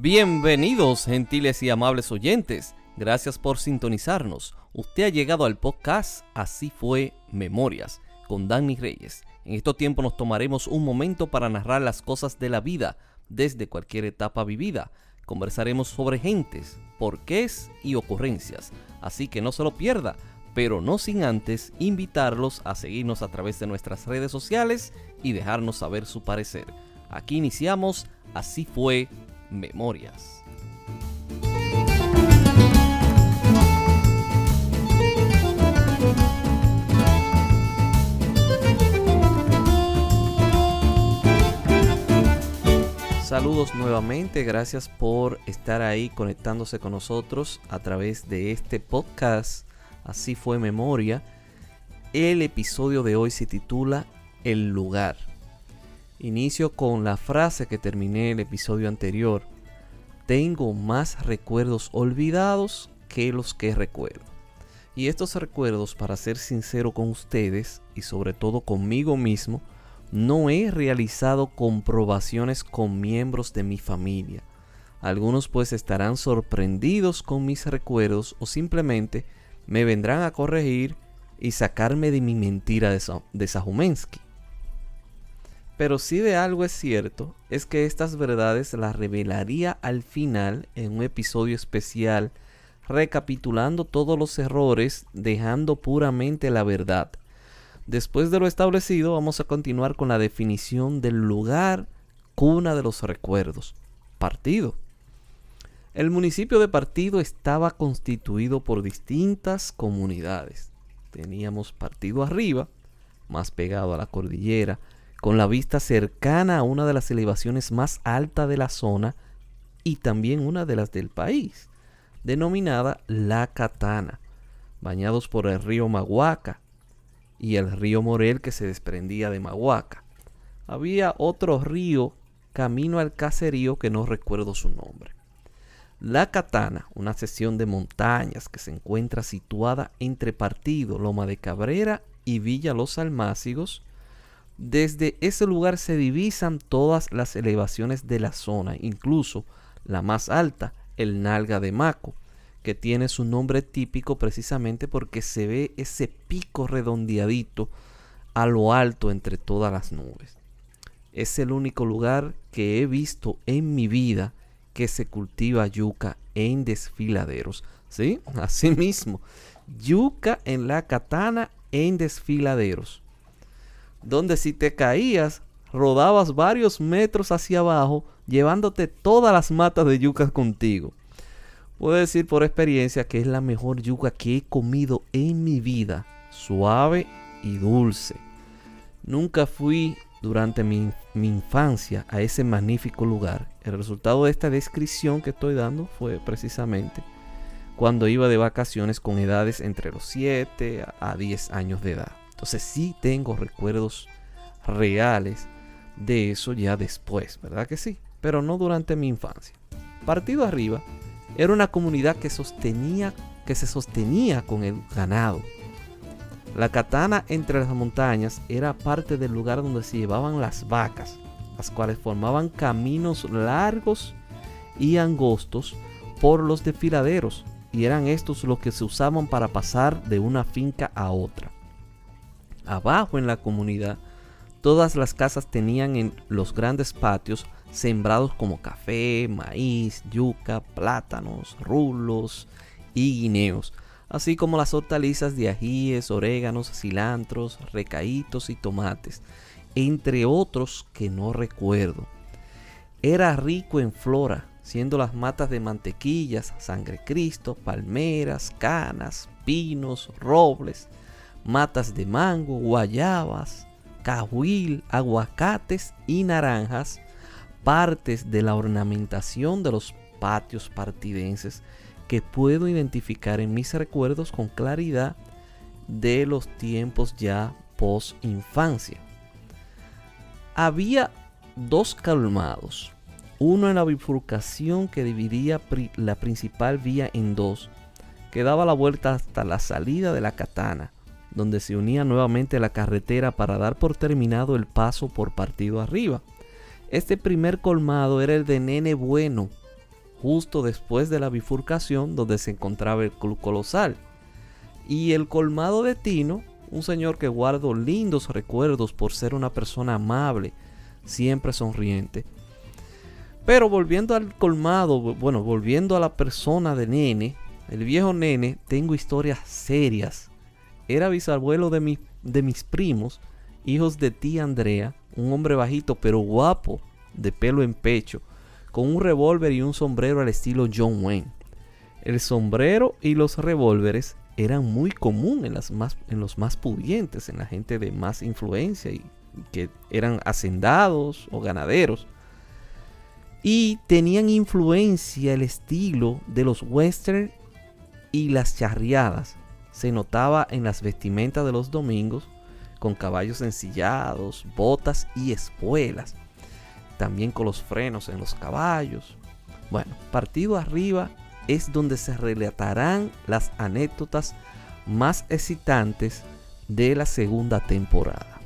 Bienvenidos, gentiles y amables oyentes. Gracias por sintonizarnos. Usted ha llegado al podcast Así fue Memorias con Danny Reyes. En estos tiempos nos tomaremos un momento para narrar las cosas de la vida desde cualquier etapa vivida. Conversaremos sobre gentes, porqués y ocurrencias. Así que no se lo pierda, pero no sin antes invitarlos a seguirnos a través de nuestras redes sociales y dejarnos saber su parecer. Aquí iniciamos Así fue Memorias. Saludos nuevamente, gracias por estar ahí conectándose con nosotros a través de este podcast. Así fue memoria. El episodio de hoy se titula El lugar. Inicio con la frase que terminé el episodio anterior. Tengo más recuerdos olvidados que los que recuerdo. Y estos recuerdos, para ser sincero con ustedes y sobre todo conmigo mismo, no he realizado comprobaciones con miembros de mi familia. Algunos pues estarán sorprendidos con mis recuerdos o simplemente me vendrán a corregir y sacarme de mi mentira de, Sahumensky. Pero si de algo es cierto, es que estas verdades las revelaría al final en un episodio especial, recapitulando todos los errores, dejando puramente la verdad. Después de lo establecido, vamos a continuar con la definición del lugar cuna de los recuerdos. Partido. El municipio de Partido estaba constituido por distintas comunidades. Teníamos Partido arriba, más pegado a la cordillera, con la vista cercana a una de las elevaciones más altas de la zona y también una de las del país, denominada La Catana, bañados por el río Maguaca, y el río Morel que se desprendía de Mahuaca. Había otro río camino al caserío que no recuerdo su nombre. La Catana, una sección de montañas que se encuentra situada entre Partido, Loma de Cabrera y Villa Los Almácigos, desde ese lugar se divisan todas las elevaciones de la zona, incluso la más alta, el Nalga de Maco, que tiene su nombre típico precisamente porque se ve ese pico redondeadito a lo alto entre todas las nubes. Es el único lugar que he visto en mi vida que se cultiva yuca en desfiladeros. ¿Sí? Así mismo. Yuca en la katana en desfiladeros. Donde si te caías, rodabas varios metros hacia abajo, llevándote todas las matas de yuca contigo. Puedo decir por experiencia que es la mejor yuca que he comido en mi vida. Suave y dulce. Nunca fui durante mi, infancia a ese magnífico lugar. El resultado de esta descripción que estoy dando fue precisamente cuando iba de vacaciones con edades entre los 7 a 10 años de edad. Entonces sí tengo recuerdos reales de eso ya después, ¿verdad que sí? Pero no durante mi infancia. Partido arriba, era una comunidad que, sostenía, que se sostenía con el ganado. La katana entre las montañas era parte del lugar donde se llevaban las vacas, las cuales formaban caminos largos y angostos por los desfiladeros, y eran estos los que se usaban para pasar de una finca a otra. Abajo en la comunidad, todas las casas tenían en los grandes patios sembrados como café, maíz, yuca, plátanos, rulos y guineos, así como las hortalizas de ajíes, oréganos, cilantros, recaítos y tomates, entre otros que no recuerdo. Era rico en flora, siendo las matas de mantequillas, sangre cristo, palmeras, canas, pinos, robles, matas de mango, guayabas, cahuil, aguacates y naranjas, partes de la ornamentación de los patios partidenses que puedo identificar en mis recuerdos con claridad de los tiempos ya post infancia. Había dos calmados, uno en la bifurcación que dividía la principal vía en dos, que daba la vuelta hasta la salida de la katana, donde se unía nuevamente la carretera para dar por terminado el paso por partido arriba. Este primer colmado era el de Nene Bueno, justo después de la bifurcación donde se encontraba el Club Colosal. Y el colmado de Tino, un señor que guardo lindos recuerdos por ser una persona amable, siempre sonriente. Pero volviendo al colmado, bueno, volviendo a la persona de Nene, el viejo Nene, tengo historias serias. Era bisabuelo de, de mis primos, hijos de tía Andrea, un hombre bajito pero guapo, de pelo en pecho, con un revólver y un sombrero al estilo John Wayne. El sombrero y los revólveres eran muy común en, las más, en los más pudientes, en la gente de más influencia y que eran hacendados o ganaderos. Y tenían influencia el estilo de los western y las charriadas. Se notaba en las vestimentas de los domingos, con caballos ensillados, botas y espuelas también con los frenos en los caballos. Bueno, partido arriba es donde se relatarán las anécdotas más excitantes de la segunda temporada.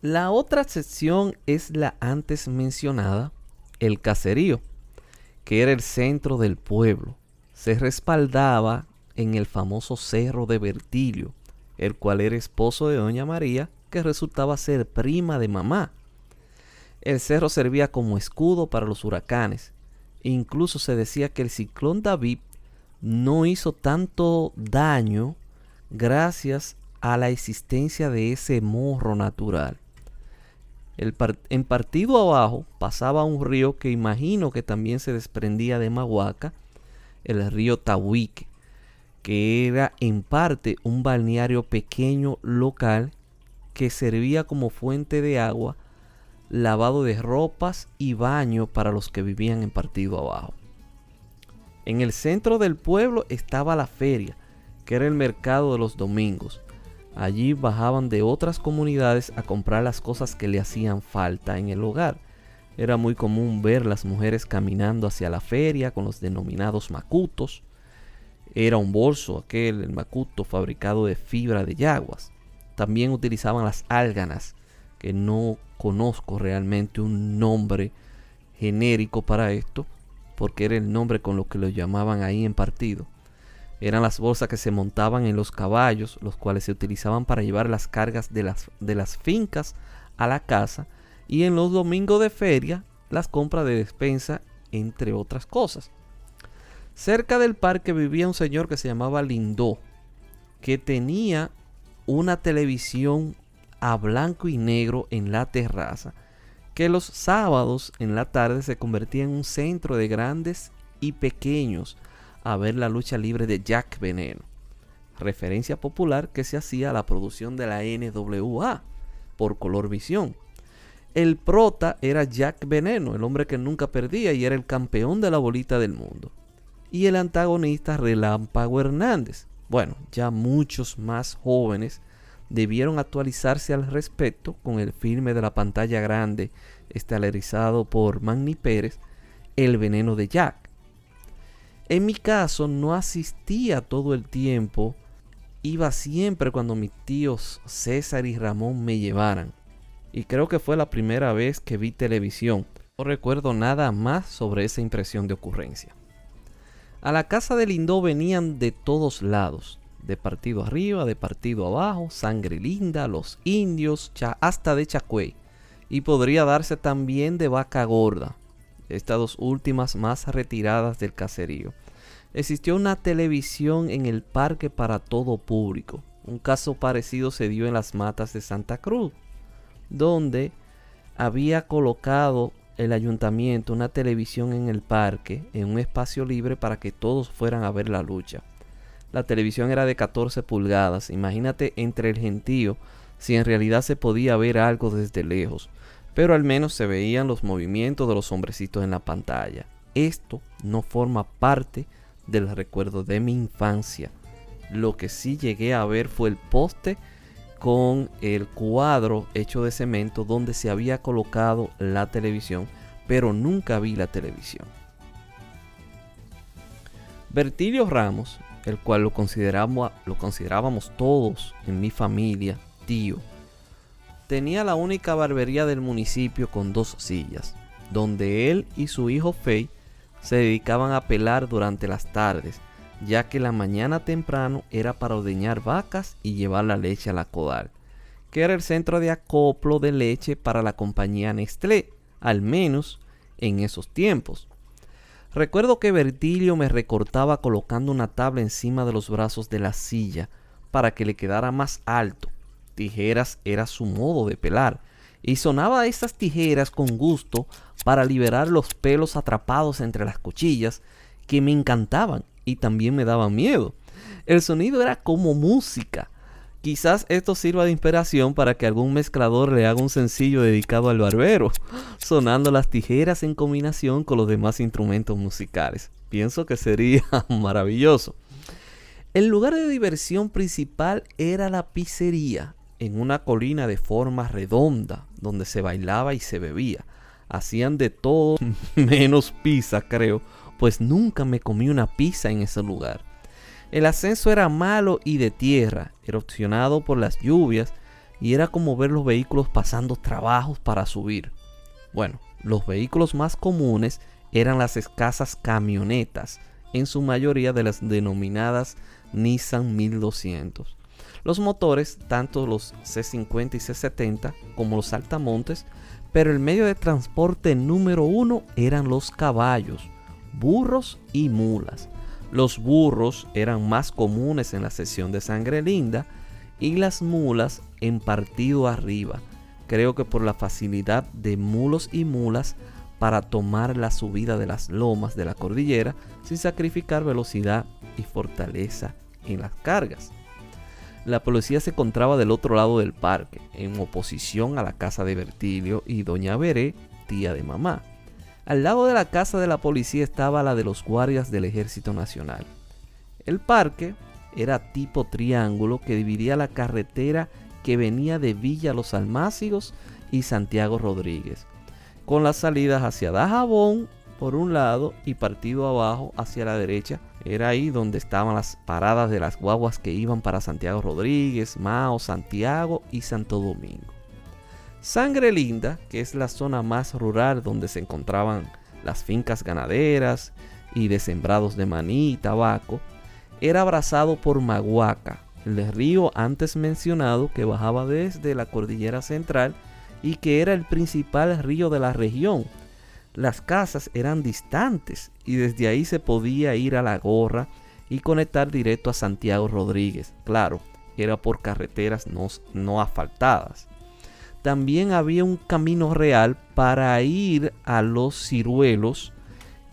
La otra sección es la antes mencionada, el caserío, que era el centro del pueblo. Se respaldaba en el famoso cerro de Bertilio, el cual era esposo de Doña María, que resultaba ser prima de mamá. El cerro servía como escudo para los huracanes. Incluso se decía que el ciclón David no hizo tanto daño gracias a la existencia de ese morro natural. en partido abajo pasaba un río que imagino que también se desprendía de Mahuaca, el río Tahuique, que era en parte un balneario pequeño local que servía como fuente de agua lavado de ropas y baño para los que vivían en partido abajo. En el centro del pueblo estaba la feria, que era el mercado de los domingos. Allí bajaban de otras comunidades a comprar las cosas que le hacían falta en el hogar. Era muy común ver las mujeres caminando hacia la feria con los denominados macutos. Era un bolso aquel, el macuto, fabricado de fibra de yaguas. También utilizaban las álganas, que no conozco realmente un nombre genérico para esto, porque era el nombre con lo que lo llamaban ahí en partido. Eran las bolsas que se montaban en los caballos, los cuales se utilizaban para llevar las cargas de las, de las fincas a la casa, y en los domingos de feria, las compras de despensa, entre otras cosas. Cerca del parque vivía un señor que se llamaba Lindó, que tenía una televisión a blanco y negro en la terraza, que los sábados en la tarde se convertía en un centro de grandes y pequeños a ver la lucha libre de Jack Veneno, referencia popular que se hacía a la producción de la NWA por Color Visión. El prota era Jack Veneno, el hombre que nunca perdía y era el campeón de la bolita del mundo. Y el antagonista Relámpago Hernández. Bueno, ya muchos más jóvenes debieron actualizarse al respecto con el filme de la pantalla grande estelarizado por Manny Pérez, El veneno de Jack. En mi caso no asistía todo el tiempo, iba siempre cuando mis tíos César y Ramón me llevaran. Y creo que fue la primera vez que vi televisión. No recuerdo nada más sobre esa impresión de ocurrencia. A la casa de Lindó venían de todos lados, de partido arriba, de partido abajo, sangre linda, los indios, hasta de Chacuey. Y podría darse también de vaca gorda, estas dos últimas más retiradas del caserío. Existió una televisión en el parque para todo público. Un caso parecido se dio en las matas de Santa Cruz, donde había colocado el ayuntamiento una televisión en el parque, en un espacio libre para que todos fueran a ver la lucha. La televisión era de 14 pulgadas. Imagínate entre el gentío si en realidad se podía ver algo desde lejos. Pero al menos se veían los movimientos de los hombrecitos en la pantalla. Esto no forma parte del recuerdo de mi infancia. Lo que sí llegué a ver fue el poste con el cuadro hecho de cemento donde se había colocado la televisión, pero nunca vi la televisión. Bertilio Ramos el cual lo, considerábamos todos en mi familia, tío. Tenía la única barbería del municipio con dos sillas, donde él y su hijo Fey se dedicaban a pelar durante las tardes, ya que la mañana temprano era para ordeñar vacas y llevar la leche a la codal, que era el centro de acoplo de leche para la compañía Nestlé, al menos en esos tiempos. Recuerdo que Bertilio me recortaba colocando una tabla encima de los brazos de la silla para que le quedara más alto. Tijeras era su modo de pelar, y sonaba esas tijeras con gusto para liberar los pelos atrapados entre las cuchillas que me encantaban y también me daban miedo. El sonido era como música. Quizás esto sirva de inspiración para que algún mezclador le haga un sencillo dedicado al barbero, sonando las tijeras en combinación con los demás instrumentos musicales. Pienso que sería maravilloso. El lugar de diversión principal era la pizzería, en una colina de forma redonda, donde se bailaba y se bebía. Hacían de todo menos pizza, creo, pues nunca me comí una pizza en ese lugar. El ascenso era malo y de tierra, erupcionado por las lluvias, y era como ver los vehículos pasando trabajos para subir. Bueno, los vehículos más comunes eran las escasas camionetas, en su mayoría de las denominadas Nissan 1200. Los motores, tanto los C50 y C70 como los altamontes, pero el medio de transporte número uno eran los caballos, burros y mulas. Los burros eran más comunes en la sección de sangre linda y las mulas en partido arriba. Creo que por la facilidad de mulos y mulas para tomar la subida de las lomas de la cordillera sin sacrificar velocidad y fortaleza en las cargas. La policía se encontraba del otro lado del parque, en oposición a la casa de Bertilio y doña Veré, tía de mamá. Al lado de la casa de la policía estaba la de los guardias del Ejército Nacional. El parque era tipo triángulo que dividía la carretera que venía de Villa Los Almácigos y Santiago Rodríguez, con las salidas hacia Dajabón por un lado y partido abajo hacia la derecha. Era ahí donde estaban las paradas de las guaguas que iban para Santiago Rodríguez, Mao, Santiago y Santo Domingo. Sangre Linda, que es la zona más rural donde se encontraban las fincas ganaderas y de sembrados de maní y tabaco, era abrazado por Maguaca, el río antes mencionado que bajaba desde la cordillera central y que era el principal río de la región, las casas eran distantes y desde ahí se podía ir a la gorra y conectar directo a Santiago Rodríguez. Claro, era por carreteras no, no asfaltadas. También había un camino real para ir a los ciruelos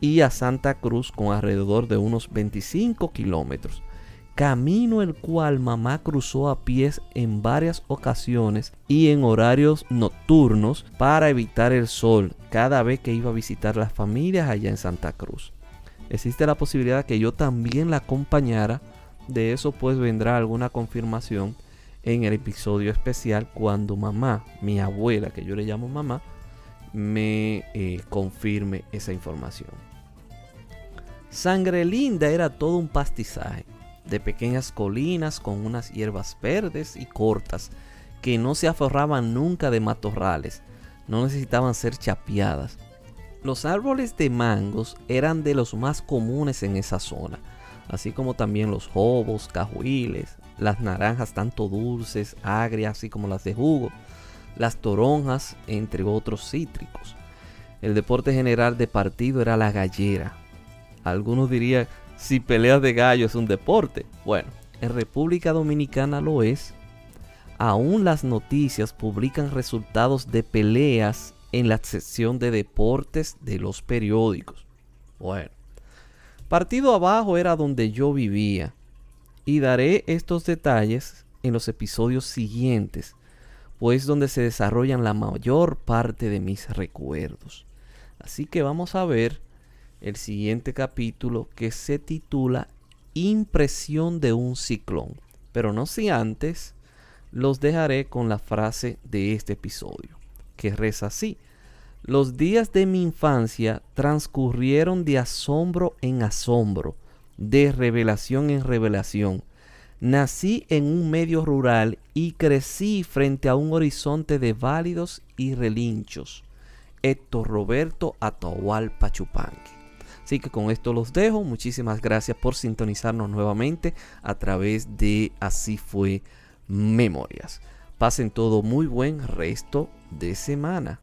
y a Santa Cruz con alrededor de unos 25 kilómetros camino el cual mamá cruzó a pies en varias ocasiones y en horarios nocturnos para evitar el sol cada vez que iba a visitar las familias allá en Santa Cruz. Existe la posibilidad que yo también la acompañara, de eso pues vendrá alguna confirmación en el episodio especial cuando mamá, mi abuela, que yo le llamo mamá, me eh, confirme esa información. Sangre Linda era todo un pastizaje de pequeñas colinas con unas hierbas verdes y cortas que no se aforraban nunca de matorrales, no necesitaban ser chapeadas. Los árboles de mangos eran de los más comunes en esa zona, así como también los jobos, cajuiles, las naranjas tanto dulces, agrias, así como las de jugo, las toronjas, entre otros cítricos. El deporte general de partido era la gallera. Algunos dirían si peleas de gallo es un deporte. Bueno, en República Dominicana lo es. Aún las noticias publican resultados de peleas en la sección de deportes de los periódicos. Bueno, partido abajo era donde yo vivía. Y daré estos detalles en los episodios siguientes, pues donde se desarrollan la mayor parte de mis recuerdos. Así que vamos a ver el siguiente capítulo que se titula Impresión de un ciclón. Pero no si antes los dejaré con la frase de este episodio, que reza así. Los días de mi infancia transcurrieron de asombro en asombro, de revelación en revelación. Nací en un medio rural y crecí frente a un horizonte de válidos y relinchos. Héctor Roberto Atahualpa Chupanqui. Así que con esto los dejo. Muchísimas gracias por sintonizarnos nuevamente a través de Así fue Memorias. Pasen todo muy buen resto de semana.